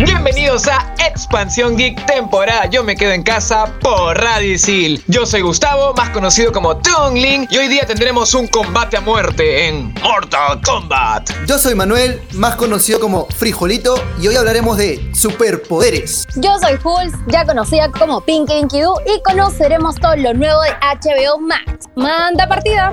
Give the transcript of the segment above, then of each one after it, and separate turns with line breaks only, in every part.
Bienvenidos a Expansión Geek temporada Yo me quedo en casa por Radio Isil. Yo soy Gustavo, más conocido como Tongling, y hoy día tendremos un combate a muerte en Mortal Kombat.
Yo soy Manuel, más conocido como Frijolito, y hoy hablaremos de superpoderes.
Yo soy Hulz, ya conocida como Pinky Inkidu, y conoceremos todo lo nuevo de HBO Max. Manda partida.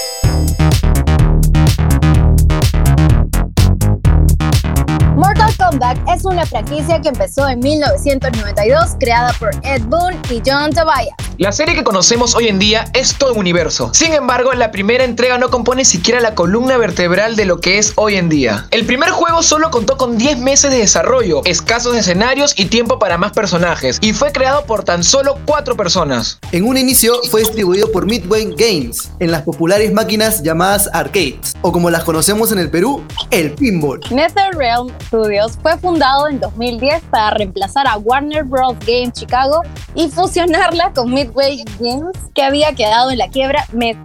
Es una franquicia que empezó en 1992, creada por Ed Boon y John Tobias.
La serie que conocemos hoy en día es todo un universo. Sin embargo, la primera entrega no compone siquiera la columna vertebral de lo que es hoy en día. El primer juego solo contó con 10 meses de desarrollo, escasos escenarios y tiempo para más personajes, y fue creado por tan solo 4 personas.
En un inicio fue distribuido por Midway Games, en las populares máquinas llamadas arcades, o como las conocemos en el Perú, el pinball.
NetherRealm Studios fue fundado en 2010 para reemplazar a Warner Bros. Games Chicago y fusionarla con Games, que había quedado en la quiebra mes.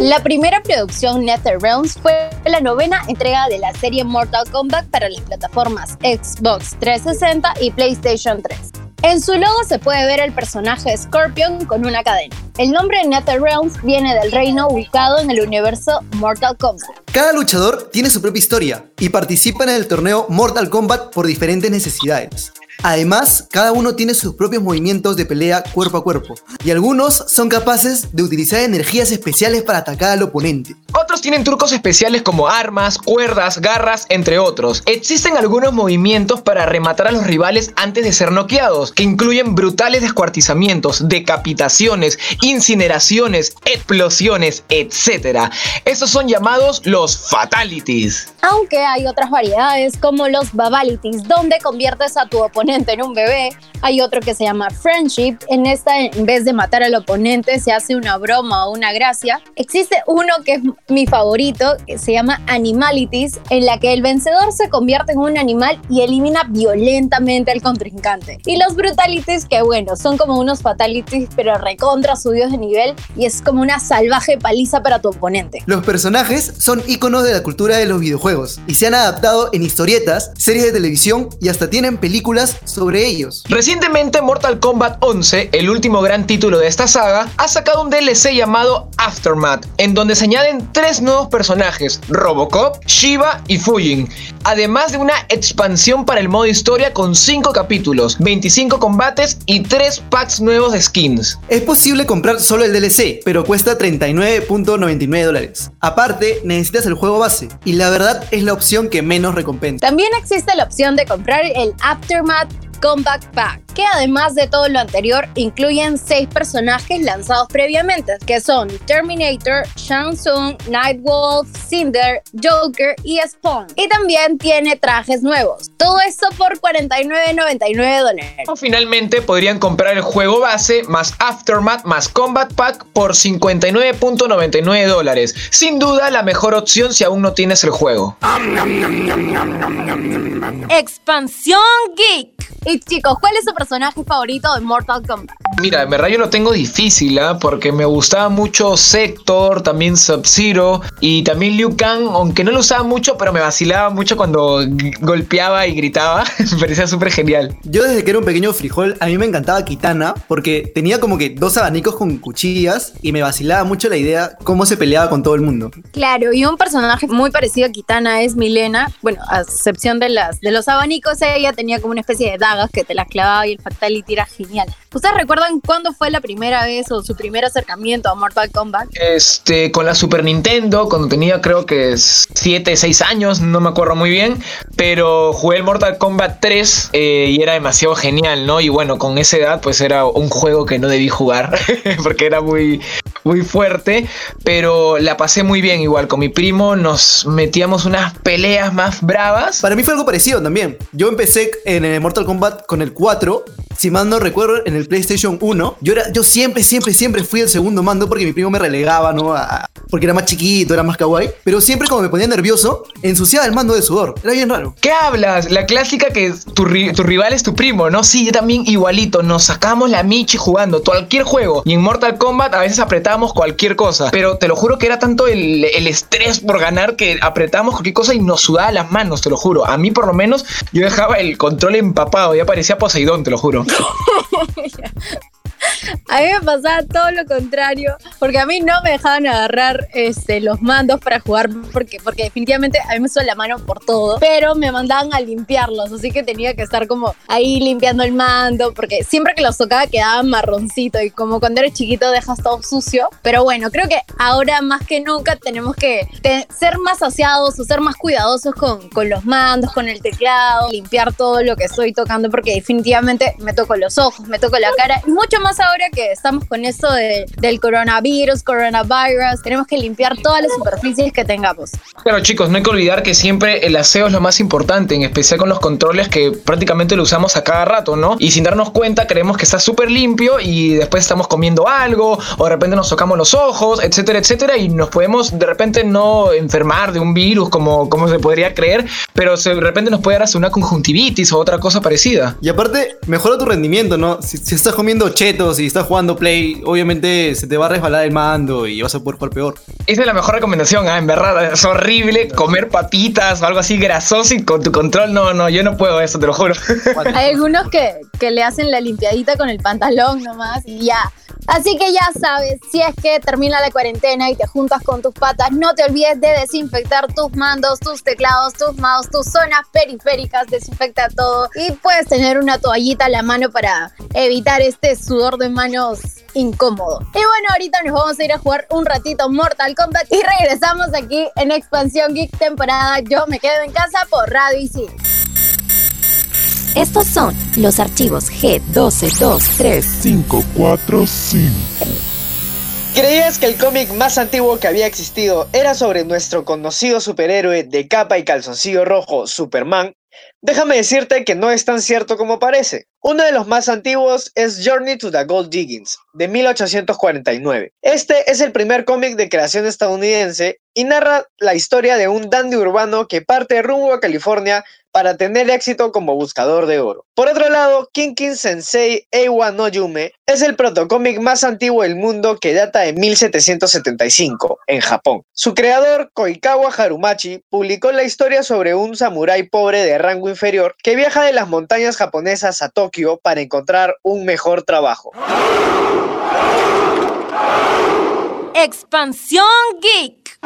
La primera producción NetherRealms fue la novena entrega de la serie Mortal Kombat para las plataformas Xbox 360 y PlayStation 3. En su logo se puede ver el personaje Scorpion con una cadena. El nombre NetherRealms viene del reino ubicado en el universo Mortal Kombat.
Cada luchador tiene su propia historia y participa en el torneo Mortal Kombat por diferentes necesidades. Además, cada uno tiene sus propios movimientos de pelea cuerpo a cuerpo, y algunos son capaces de utilizar energías especiales para atacar al oponente.
Otros tienen trucos especiales como armas, cuerdas, garras, entre otros. Existen algunos movimientos para rematar a los rivales antes de ser noqueados, que incluyen brutales descuartizamientos, decapitaciones, incineraciones, explosiones, etc. Estos son llamados los fatalities.
Aunque hay otras variedades como los Babalities, donde conviertes a tu oponente en un bebé. Hay otro que se llama Friendship. En esta, en vez de matar al oponente, se hace una broma o una gracia. Existe uno que es mi favorito, que se llama Animalities, en la que el vencedor se convierte en un animal y elimina violentamente al contrincante. Y los Brutalities, que bueno, son como unos Fatalities, pero recontra subidos de nivel y es como una salvaje paliza para tu oponente.
Los personajes son íconos de la cultura de los videojuegos y se han adaptado en historietas, series de televisión y hasta tienen películas sobre ellos.
Recientemente Mortal Kombat 11, el último gran título de esta saga, ha sacado un DLC llamado Aftermath, en donde se añaden tres nuevos personajes, Robocop, Shiva y Fujin, además de una expansión para el modo historia con 5 capítulos, 25 combates y 3 packs nuevos de skins.
Es posible comprar solo el DLC, pero cuesta 39.99 dólares. Aparte, necesitas el juego base, y la verdad es la opción que menos recompensa.
También existe la opción de comprar el Aftermath Combat Pack, que además de todo lo anterior incluyen seis personajes lanzados previamente, que son Terminator, Shang Tsung, Nightwolf, Cinder, Joker y Spawn. Y también tiene trajes nuevos. Todo esto por 49.99 dólares.
O finalmente podrían comprar el juego base más Aftermath más Combat Pack por 59.99 dólares. Sin duda la mejor opción si aún no tienes el juego.
Expansión Geek.
Y chicos, ¿cuál es su personaje favorito de Mortal Kombat?
Mira, en verdad yo lo tengo difícil, ¿ah? porque me gustaba mucho Sector, también Sub-Zero y también Liu Kang, aunque no lo usaba mucho, pero me vacilaba mucho cuando golpeaba y gritaba. me parecía súper genial.
Yo desde que era un pequeño frijol, a mí me encantaba Kitana porque tenía como que dos abanicos con cuchillas y me vacilaba mucho la idea cómo se peleaba con todo el mundo.
Claro, y un personaje muy parecido a Kitana es Milena. Bueno, a excepción de, las, de los abanicos, ella tenía como una especie de dagas que te las clavaba y el Fatality era genial. ¿Ustedes recuerdan cuándo fue la primera vez o su primer acercamiento a Mortal Kombat?
Este, con la Super Nintendo, cuando tenía creo que 7, 6 años, no me acuerdo muy bien, pero jugué el Mortal Kombat 3 eh, y era demasiado genial, ¿no? Y bueno, con esa edad pues era un juego que no debí jugar porque era muy, muy fuerte, pero la pasé muy bien igual. Con mi primo nos metíamos unas peleas más bravas.
Para mí fue algo parecido también. Yo empecé en el Mortal Kombat con el 4. Si mal no recuerdo, en el PlayStation 1. Yo, era, yo siempre, siempre, siempre fui el segundo mando porque mi primo me relegaba, ¿no? A- porque era más chiquito, era más kawaii. Pero siempre cuando me ponía nervioso, ensuciaba el mando de sudor. Era bien raro.
¿Qué hablas? La clásica que tu, ri- tu rival es tu primo, ¿no? Sí, yo también igualito. Nos sacamos la michi jugando cualquier juego. Y en Mortal Kombat a veces apretábamos cualquier cosa. Pero te lo juro que era tanto el, el estrés por ganar que apretábamos cualquier cosa y nos sudaba las manos, te lo juro. A mí por lo menos yo dejaba el control empapado. Ya parecía Poseidón, te lo juro. yeah.
A mí me pasaba todo lo contrario, porque a mí no me dejaban agarrar este, los mandos para jugar, porque, porque definitivamente a mí me suena la mano por todo, pero me mandaban a limpiarlos, así que tenía que estar como ahí limpiando el mando, porque siempre que los tocaba quedaban marroncito y como cuando eres chiquito dejas todo sucio. Pero bueno, creo que ahora más que nunca tenemos que ser más aseados o ser más cuidadosos con, con los mandos, con el teclado, limpiar todo lo que estoy tocando, porque definitivamente me toco los ojos, me toco la cara, y mucho más ahora que estamos con esto de- del coronavirus, coronavirus, tenemos que limpiar todas las superficies que tengamos.
Pero chicos, no hay que olvidar que siempre el aseo es lo más importante, en especial con los controles que prácticamente lo usamos a cada rato, ¿no? Y sin darnos cuenta creemos que está súper limpio y después estamos comiendo algo o de repente nos tocamos los ojos, etcétera, etcétera, y nos podemos de repente no enfermar de un virus como, como se podría creer, pero se- de repente nos puede dar hasta una conjuntivitis o otra cosa parecida.
Y aparte, mejora tu rendimiento, ¿no? Si, si estás comiendo chetos y estás jugando Play, obviamente se te va a resbalar el mando y vas a poder jugar peor.
Esa es la mejor recomendación, ah, en verdad, es horrible comer papitas o algo así grasoso y con tu control, no, no, yo no puedo eso, te lo juro.
Hay algunos que, que le hacen la limpiadita con el pantalón nomás y ya. Así que ya sabes, si es que termina la cuarentena y te juntas con tus patas, no te olvides de desinfectar tus mandos, tus teclados, tus mouse, tus zonas periféricas, desinfecta todo y puedes tener una toallita a la mano para evitar este sudor de manos incómodo. Y bueno, ahorita nos vamos a ir a jugar un ratito Mortal Kombat y regresamos aquí en Expansión Geek temporada Yo me quedo en casa por Radio Isil.
Estos son los archivos G12235.
545.
¿Creías que el cómic más antiguo que había existido era sobre nuestro conocido superhéroe de capa y calzoncillo rojo, Superman? Déjame decirte que no es tan cierto como parece. Uno de los más antiguos es Journey to the Gold Diggings, de 1849. Este es el primer cómic de creación estadounidense y narra la historia de un dandy urbano que parte rumbo a California para tener éxito como buscador de oro. Por otro lado, Kinkin Sensei Eiwa no Yume es el protocómic más antiguo del mundo que data de 1775, en Japón. Su creador, Koikawa Harumachi, publicó la historia sobre un samurái pobre de rango inferior que viaja de las montañas japonesas a Tokio para encontrar un mejor trabajo.
Expansión Geek.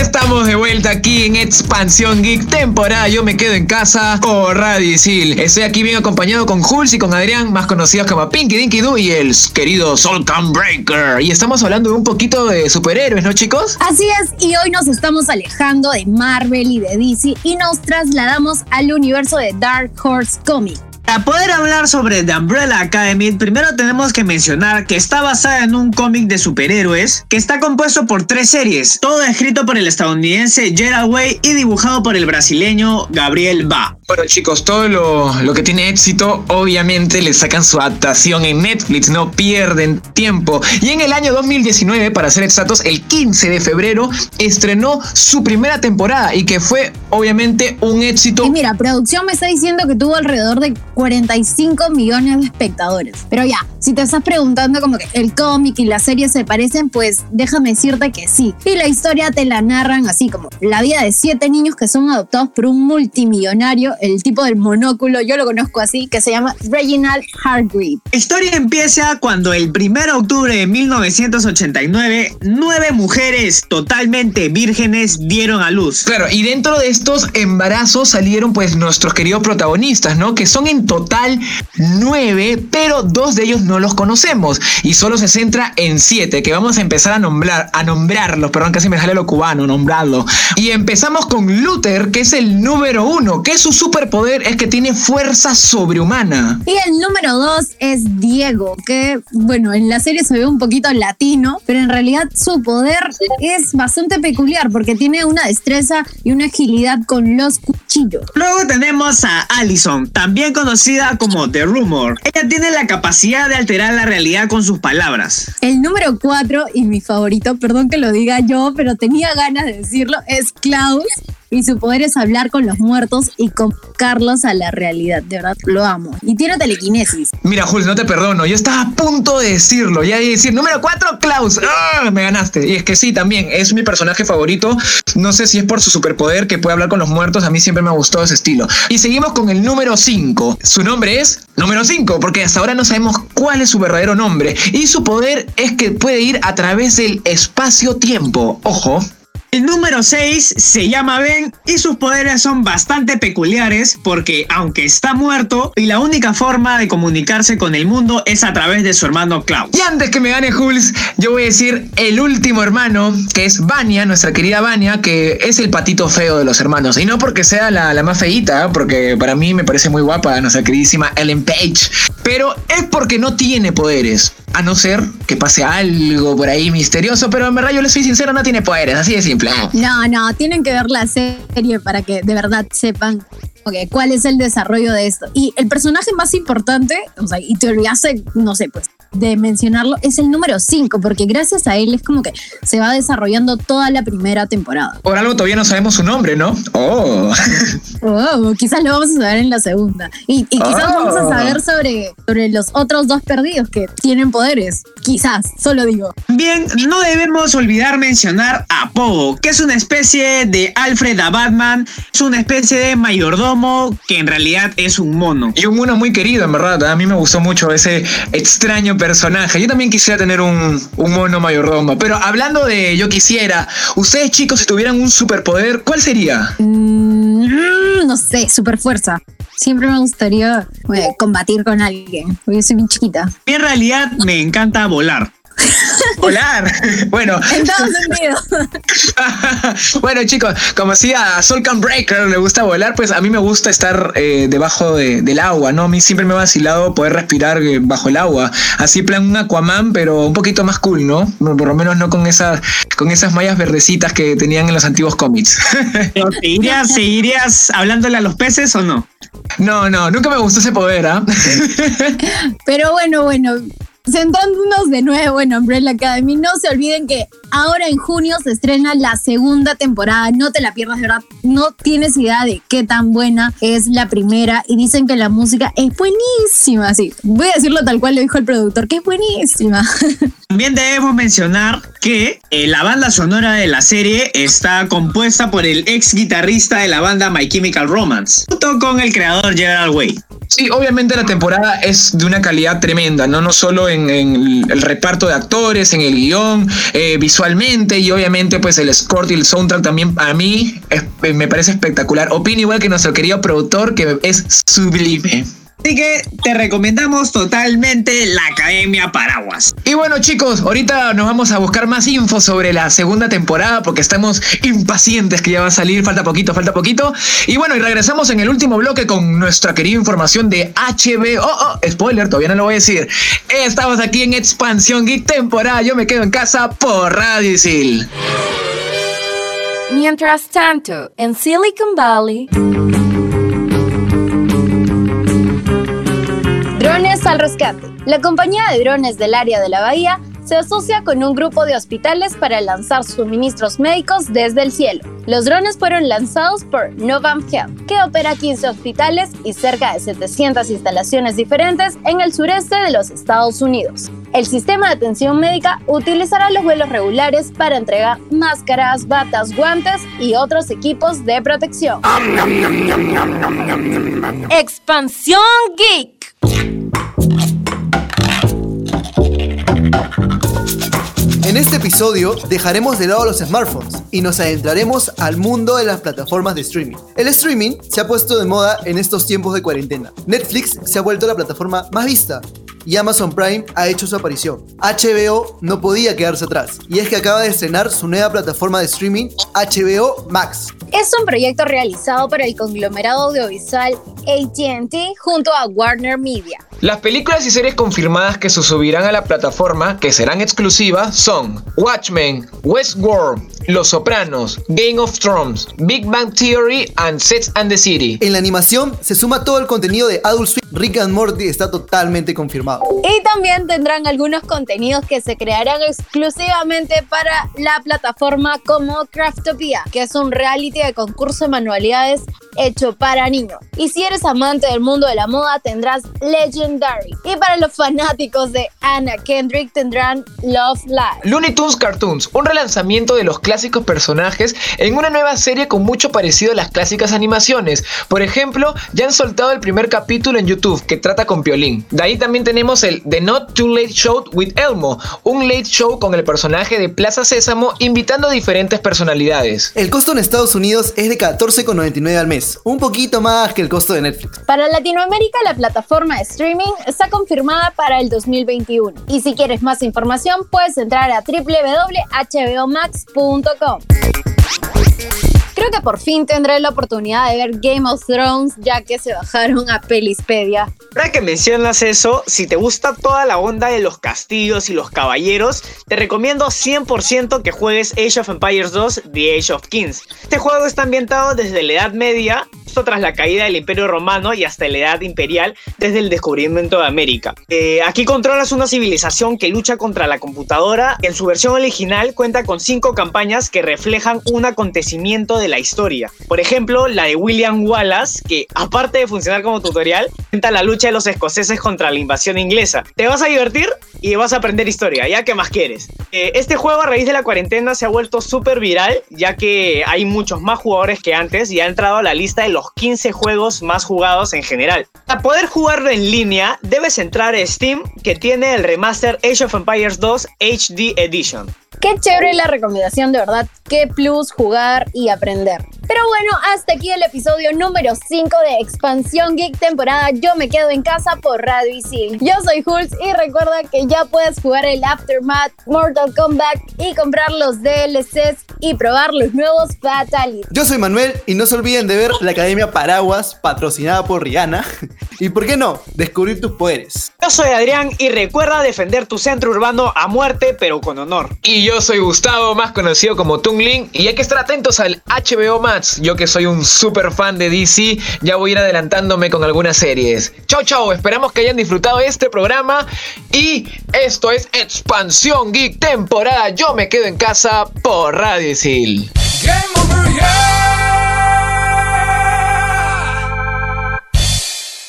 Estamos de vuelta aquí en Expansión Geek temporada Yo me quedo en casa por Radio Isil. Estoy aquí bien acompañado con Jules y con Adrián, más conocidos como Pinky Dinky Doo y el querido Solcan Breaker. Y estamos hablando de un poquito de superhéroes, ¿no, chicos?
Así es, y hoy nos estamos alejando de Marvel y de DC y nos trasladamos al universo de Dark Horse Comics.
Para poder hablar sobre The Umbrella Academy, primero tenemos que mencionar que está basada en un cómic de superhéroes que está compuesto por tres series, todo escrito por el estadounidense Gerald Way y dibujado por el brasileño Gabriel Ba.
Bueno chicos, todo lo, lo que tiene éxito obviamente le sacan su adaptación en Netflix, no pierden tiempo. Y en el año 2019, para ser exactos, el 15 de febrero, estrenó su primera temporada y que fue obviamente un éxito
Y mira, producción me está diciendo que tuvo alrededor de 45 millones de espectadores. Pero ya, si te estás preguntando como que el cómic y la serie se parecen, pues déjame decirte que sí. Y la historia te la narran así como la vida de siete niños que son adoptados por un multimillonario, el tipo del monóculo, yo lo conozco así, que se llama Reginald Hargreave.
La historia empieza cuando el 1 de octubre de 1989, nueve mujeres totalmente vírgenes dieron a luz.
Claro, y dentro de estos embarazos salieron pues nuestros queridos protagonistas, ¿no? Que son en total nueve, pero dos de ellos no los conocemos y solo se centra en siete, que vamos a empezar a nombrar, a nombrarlos, perdón, casi me sale lo cubano, nombrarlo. Y empezamos con Luther, que es el número uno, que su superpoder es que tiene fuerza sobrehumana.
Y el número dos es Diego, que bueno, en la serie se ve un poquito latino, pero en realidad su poder es bastante peculiar porque tiene una destreza y una agilidad con los cuchillos.
Luego tenemos a Allison, también conocida como The Rumor. Ella tiene la capacidad de alterar la realidad con sus palabras.
El número cuatro y mi favorito, perdón que lo diga yo, pero tenía ganas de decirlo, es Klaus. Y su poder es hablar con los muertos y convocarlos a la realidad. De verdad, lo amo. Y tiene telequinesis.
Mira, Jules, no te perdono. Yo estaba a punto de decirlo. Ya de decir, número 4, Klaus. ¡Ah! Me ganaste. Y es que sí, también es mi personaje favorito. No sé si es por su superpoder que puede hablar con los muertos. A mí siempre me ha gustado ese estilo. Y seguimos con el número 5. Su nombre es número 5, porque hasta ahora no sabemos cuál es su verdadero nombre. Y su poder es que puede ir a través del espacio-tiempo. Ojo.
El número 6 se llama Ben y sus poderes son bastante peculiares porque aunque está muerto y la única forma de comunicarse con el mundo es a través de su hermano Klaus.
Y antes que me gane Jules, yo voy a decir el último hermano, que es Vania, nuestra querida Vania, que es el patito feo de los hermanos. Y no porque sea la, la más feíta, porque para mí me parece muy guapa nuestra queridísima Ellen Page, pero es porque no tiene poderes. A no ser que pase algo por ahí misterioso, pero en verdad yo le soy sincero, no tiene poderes, así de simple.
No, no, tienen que ver la serie para que de verdad sepan ok, cuál es el desarrollo de esto. Y el personaje más importante, o sea, y te olvidaste, no sé, pues, de mencionarlo, es el número 5, porque gracias a él es como que se va desarrollando toda la primera temporada.
Por algo todavía no sabemos su nombre, ¿no? Oh.
Oh, quizás lo vamos a saber en la segunda. Y, y quizás
Oh.
vamos a saber sobre, sobre los otros dos perdidos que tienen poderes. Quizás, solo digo.
Bien, no debemos olvidar mencionar a Pogo, que es una especie de Alfred a Batman, es una especie de mayordomo que en realidad es un mono.
Y un mono muy querido, en verdad. A mí me gustó mucho ese extraño personaje. Yo también quisiera tener un, un mono mayordomo. Pero hablando de yo quisiera, ustedes chicos, si tuvieran un superpoder, ¿cuál sería?
Mm, no sé, super fuerza. Siempre me gustaría eh, combatir con alguien, porque yo soy bien chiquita.
En realidad me encanta volar.
Volar. Bueno,
En todo sentido.
bueno chicos, como si a Solcan Breaker le gusta volar, pues a mí me gusta estar eh, debajo de- del agua, ¿no? A mí siempre me ha vacilado poder respirar eh, bajo el agua. Así plan un Aquaman, pero un poquito más cool, ¿no? Por lo menos no con esas, con esas mallas verdecitas que tenían en los antiguos cómics.
Pero, ¿Seguirías, ¿Seguirías hablándole a los peces o no?
no, no, nunca me gustó ese poder, ¿ah?
Pero bueno, bueno. Centrándonos de nuevo en Umbrella Academy, no se olviden que ahora en junio se estrena la segunda temporada. No te la pierdas, de verdad. No tienes idea de qué tan buena es la primera. Y dicen que la música es buenísima. Sí, voy a decirlo tal cual lo dijo el productor, que es buenísima.
También debemos mencionar que eh, la banda sonora de la serie está compuesta por el ex guitarrista de la banda My Chemical Romance, junto con el creador Gerald Way.
Sí, obviamente la temporada es de una calidad tremenda, no, no solo en, en el reparto de actores, en el guion, eh, visualmente y obviamente pues el score y el soundtrack también a mí me parece espectacular. Opino igual que nuestro querido productor que es sublime.
Así que te recomendamos totalmente la Academia Paraguas.
Y bueno chicos, ahorita nos vamos a buscar más info sobre la segunda temporada porque estamos impacientes que ya va a salir, falta poquito, falta poquito. Y bueno, y regresamos en el último bloque con nuestra querida información de HBO. Oh, oh, spoiler, todavía no lo voy a decir. Estamos aquí en Expansión Geek temporada, yo me quedo en casa por Radio Isil.
Mientras tanto, en Silicon Valley,
al rescate. La compañía de drones del área de la bahía se asocia con un grupo de hospitales para lanzar suministros médicos desde el cielo. Los drones fueron lanzados por Novam Health, que opera 15 hospitales y cerca de 700 instalaciones diferentes en el sureste de los Estados Unidos. El sistema de atención médica utilizará los vuelos regulares para entregar máscaras, batas, guantes y otros equipos de protección.
Expansión Geek.
En este episodio dejaremos de lado los smartphones y nos adentraremos al mundo de las plataformas de streaming. El streaming se ha puesto de moda en estos tiempos de cuarentena. Netflix se ha vuelto la plataforma más vista y Amazon Prime ha hecho su aparición. HBO no podía quedarse atrás y es que acaba de estrenar su nueva plataforma de streaming HBO Max.
Es un proyecto realizado por el conglomerado audiovisual ATT junto a Warner Media.
Las películas y series confirmadas que se subirán a la plataforma, que serán exclusivas, son Watchmen, Westworld, Los Sopranos, Game of Thrones, Big Bang Theory and Sex and the City.
En la animación se suma todo el contenido de Adult Swim. Rick and Morty está totalmente confirmado.
Y también tendrán algunos contenidos que se crearán exclusivamente para la plataforma como Craftopia, que es un reality de concurso de manualidades hecho para niños. Y si eres amante del mundo de la moda, tendrás Legendary. Y para los fanáticos de Anna Kendrick, tendrán Love Live.
Looney Tunes Cartoons, un relanzamiento de los clásicos personajes en una nueva serie con mucho parecido a las clásicas animaciones. Por ejemplo, ya han soltado el primer capítulo en YouTube que trata con Piolín. De ahí también tenemos el The Not Too Late Show with Elmo, un late show con el personaje de Plaza Sésamo invitando a diferentes personalidades.
El costo en Estados Unidos es de 14,99 al mes, un poquito más que el costo de Netflix.
Para Latinoamérica, la plataforma de streaming está confirmada para el 2021. Y si quieres más información, puedes entrar a www.hbomax.com. Creo que por fin tendré la oportunidad de ver Game of Thrones ya que se bajaron a Pelispedia.
Ahora que mencionas eso, si te gusta toda la onda de los castillos y los caballeros, te recomiendo 100% que juegues Age of Empires 2 The Age of Kings. Este juego está ambientado desde la Edad Media, tras la caída del Imperio Romano y hasta la Edad Imperial, desde el descubrimiento de América. Eh, aquí controlas una civilización que lucha contra la computadora. En su versión original cuenta con cinco campañas que reflejan un acontecimiento de la historia. Por ejemplo, la de William Wallace, que aparte de funcionar como tutorial, cuenta la lucha de los escoceses contra la invasión inglesa. Te vas a divertir y vas a aprender historia, ya que más quieres. Eh, este juego a raíz de la cuarentena se ha vuelto súper viral, ya que hay muchos más jugadores que antes y ha entrado a la lista de los 15 juegos más jugados en general. Para poder jugarlo en línea, debes entrar a Steam, que tiene el remaster Age of Empires 2 HD Edition.
Qué chévere la recomendación, de verdad. Qué plus jugar y aprender. Pero bueno, hasta aquí el episodio número 5 de Expansión Geek temporada Yo me quedo en casa por Radio Isil. Yo soy Hulz y recuerda que ya puedes jugar el Aftermath, Mortal Kombat y comprar los DLCs y probar los nuevos Fatalities.
Yo soy Manuel y no se olviden de ver la Academia Paraguas, patrocinada por Rihanna. Y por qué no, descubrir tus poderes.
Yo soy Adrián y recuerda defender tu centro urbano a muerte pero con honor.
Y yo soy Gustavo, más conocido como Tungling, y hay que estar atentos al HBO Yo que soy un super fan de DC, ya voy a ir adelantándome con algunas series. Chao, chao, esperamos que hayan disfrutado este programa. Y esto es Expansión Geek temporada Yo me quedo en casa por Radio Isil.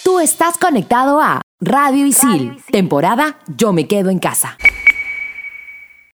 Tú estás conectado a Radio Isil, temporada Yo me quedo en casa.